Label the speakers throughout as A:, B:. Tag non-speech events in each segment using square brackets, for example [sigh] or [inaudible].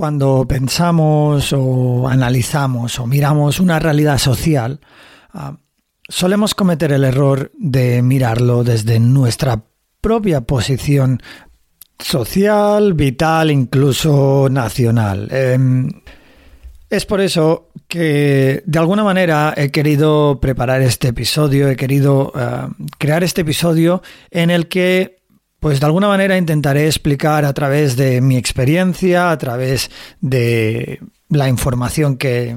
A: Cuando pensamos o analizamos o miramos una realidad social, ah, solemos cometer el error de mirarlo desde nuestra propia posición social, vital, incluso nacional. Em, es por eso que de alguna manera he querido preparar este episodio, he querido ah, crear este episodio en el que pues de alguna manera intentaré explicar a través de mi experiencia, a través de la información que,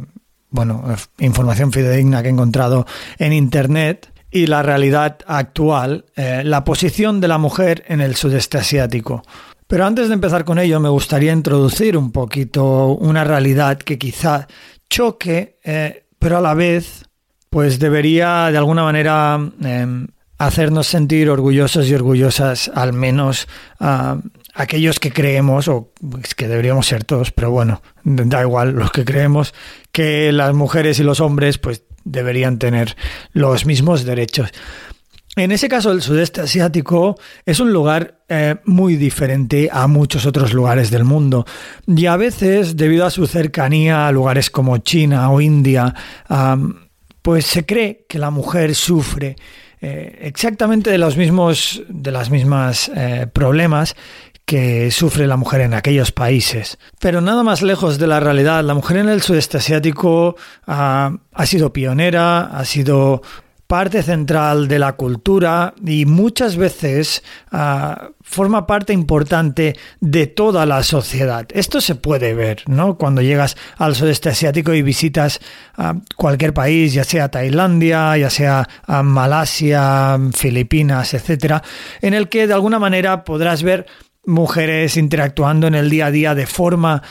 A: bueno, información fidedigna que he encontrado en Internet y la realidad actual, eh, la posición de la mujer en el sudeste asiático. Pero antes de empezar con ello, me gustaría introducir un poquito una realidad que quizá choque, eh, pero a la vez, pues debería de alguna manera em, hacernos sentir orgullosos y orgullosas, al menos a aquellos que creemos, o es que deberíamos ser todos, pero bueno, da igual los que creemos, que las mujeres y los hombres pues deberían tener los mismos derechos. En ese caso, el sudeste asiático es un lugar eh, muy diferente a muchos otros lugares del mundo. Y a veces, debido a su cercanía a lugares como China o India, pues se cree que la mujer sufre eh, exactamente de los mismos, de las mismas eh, problemas que sufre la mujer en aquellos países. Pero nada más lejos de la realidad, la mujer en el sudeste asiático ha sido pionera, ha sido parte central de la cultura y muchas veces ah, forma parte importante de toda la sociedad. Esto se puede ver, ¿no? Cuando llegas al sudeste asiático y visitas ah, cualquier país, ya sea Tailandia, ya sea ah, Malasia, Filipinas, etcétera, en el que de alguna manera podrás ver mujeres interactuando en el día a día de forma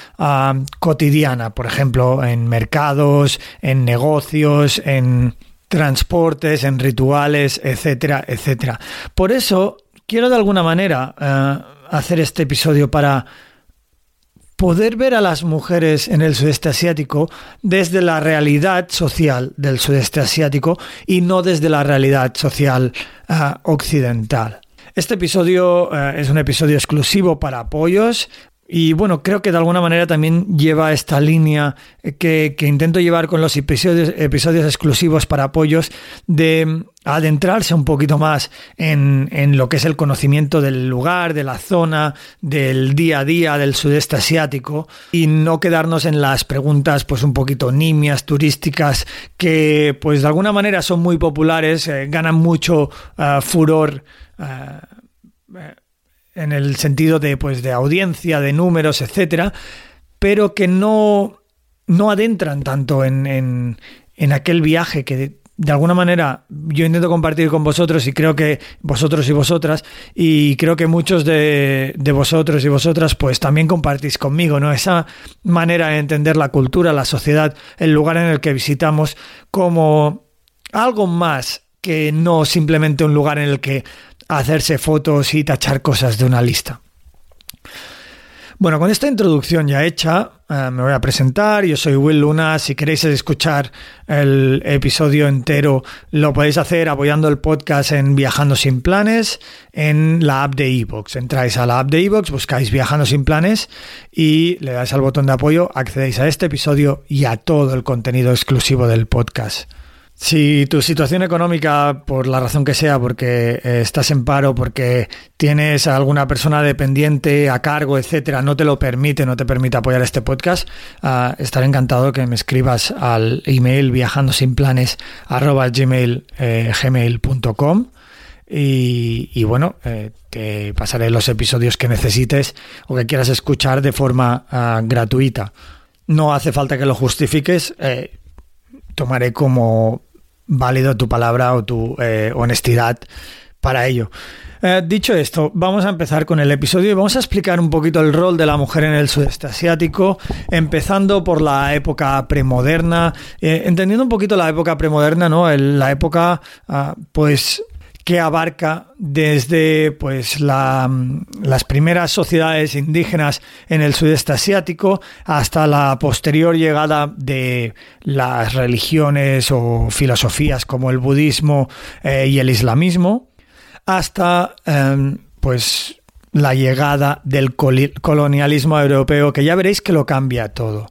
A: cotidiana, por ejemplo, en mercados, en negocios, en transportes, en rituales, etcétera, etcétera. Por eso quiero de alguna manera eh, hacer este episodio para poder ver a las mujeres en el sudeste asiático desde la realidad social del sudeste asiático y no desde la realidad social eh, occidental. Este episodio eh, es un episodio exclusivo para apoyos. Y bueno, creo que de alguna manera también lleva esta línea que, intento llevar con los episodios, episodios exclusivos para apoyos de adentrarse un poquito más en, en, lo que es el conocimiento del lugar, de la zona, del día a día del sudeste asiático y no quedarnos en las preguntas pues un poquito nimias, turísticas, que pues de alguna manera son muy populares, eh, ganan mucho uh, furor. Uh, en el sentido de, pues, de audiencia, de números, etcétera, pero que no, no adentran tanto en, en, en aquel viaje que de alguna manera yo intento compartir con vosotros y creo que vosotros y vosotras y creo que muchos de, de, vosotros y vosotras pues también compartís conmigo, ¿no? Esa manera de entender la cultura, la sociedad, el lugar en el que visitamos como algo más que no simplemente un lugar en el que hacerse fotos y tachar cosas de una lista. Bueno, con esta introducción ya hecha, eh, me voy a presentar. Yo soy Will Luna. Si queréis escuchar el episodio entero, lo podéis hacer apoyando el podcast en Viajando sin Planes en la app de iVoox. Entráis a la app de iVoox, buscáis Viajando sin Planes y le dais al botón de apoyo, accedéis a este episodio y a todo el contenido exclusivo del podcast. Si tu situación económica, por la razón que sea, porque eh, estás en paro, porque tienes a alguna persona dependiente a cargo, etcétera, no te lo permite, no te permite apoyar este podcast, uh, estaré encantado que me escribas al email viajando sin planes gmail, eh, gmail.com. Y, y, bueno, eh, te pasaré los episodios que necesites o que quieras escuchar de forma uh, gratuita. No hace falta que lo justifiques. Eh, tomaré como válido tu palabra o tu eh, honestidad para ello. Eh, dicho esto, vamos a empezar con el episodio y vamos a explicar un poquito el rol de la mujer en el sudeste asiático, empezando por la época premoderna, eh, entendiendo un poquito la época premoderna, ¿no? la época, ah, pues que abarca desde pues las primeras sociedades indígenas en el sudeste asiático hasta la posterior llegada de las religiones o filosofías como el budismo eh, y el islamismo hasta em, pues la llegada del colonialismo europeo que ya veréis que lo cambia todo.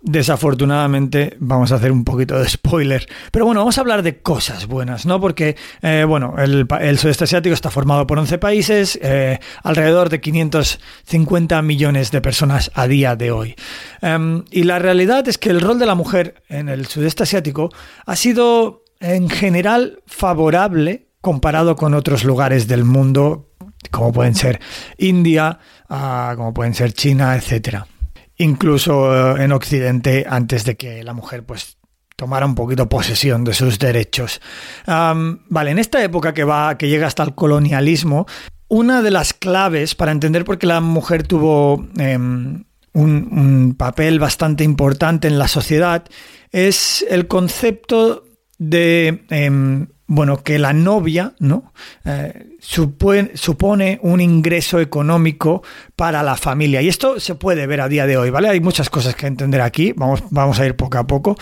A: Desafortunadamente, vamos a hacer un poquito de spoiler. Pero bueno, vamos a hablar de cosas buenas, ¿no? Porque, eh, bueno, el, sudeste asiático está formado por 11 países, eh, alrededor de 550 millones de personas a día de hoy. Em, y la realidad es que el rol de la mujer en el sudeste asiático ha sido, en general, favorable comparado con otros lugares del mundo, como pueden ser India, ah, como pueden ser China, etcétera incluso eh, en Occidente antes de que la mujer pues tomara un poquito posesión de sus derechos. vale, en esta época que va, que llega hasta el colonialismo, una de las claves para entender por qué la mujer tuvo em, un, papel bastante importante en la sociedad es el concepto de em, bueno, que la novia, ¿no? Eh, supone, un ingreso económico para la familia. Y esto se puede ver a día de hoy, ¿vale? Hay muchas cosas que entender aquí, vamos, vamos a ir poco a poco.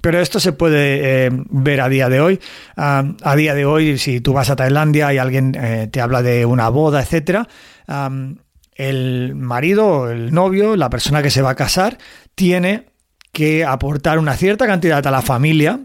A: Pero esto se puede eh, ver a día de hoy. Ah, a día de hoy, si tú vas a Tailandia y alguien eh, te habla de una boda, etcétera, el marido, el novio, la persona que se va a casar, tiene que aportar una cierta cantidad a la familia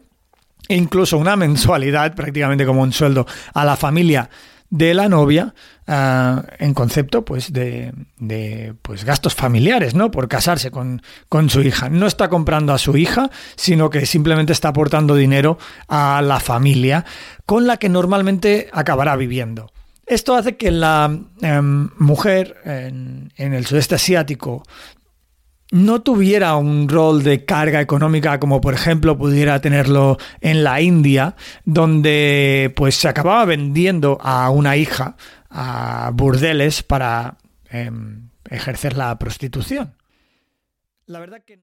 A: incluso una [laughs] mensualidad, prácticamente como un sueldo, a la familia de la novia ah, en concepto pues de, de, pues gastos familiares, ¿no? Por casarse con, con, su hija. No está comprando a su hija, sino que simplemente está aportando dinero a la familia con la que normalmente acabará viviendo. Esto hace que la em, mujer en, en, el sudeste asiático no tuviera un rol de carga económica como por ejemplo pudiera tenerlo en la India, donde pues se acababa vendiendo a una hija a burdeles para em, ejercer la prostitución. La verdad que...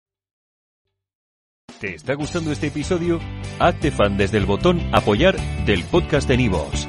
B: ¿Te está gustando este episodio? Hazte fan desde el botón apoyar del podcast de Nivos.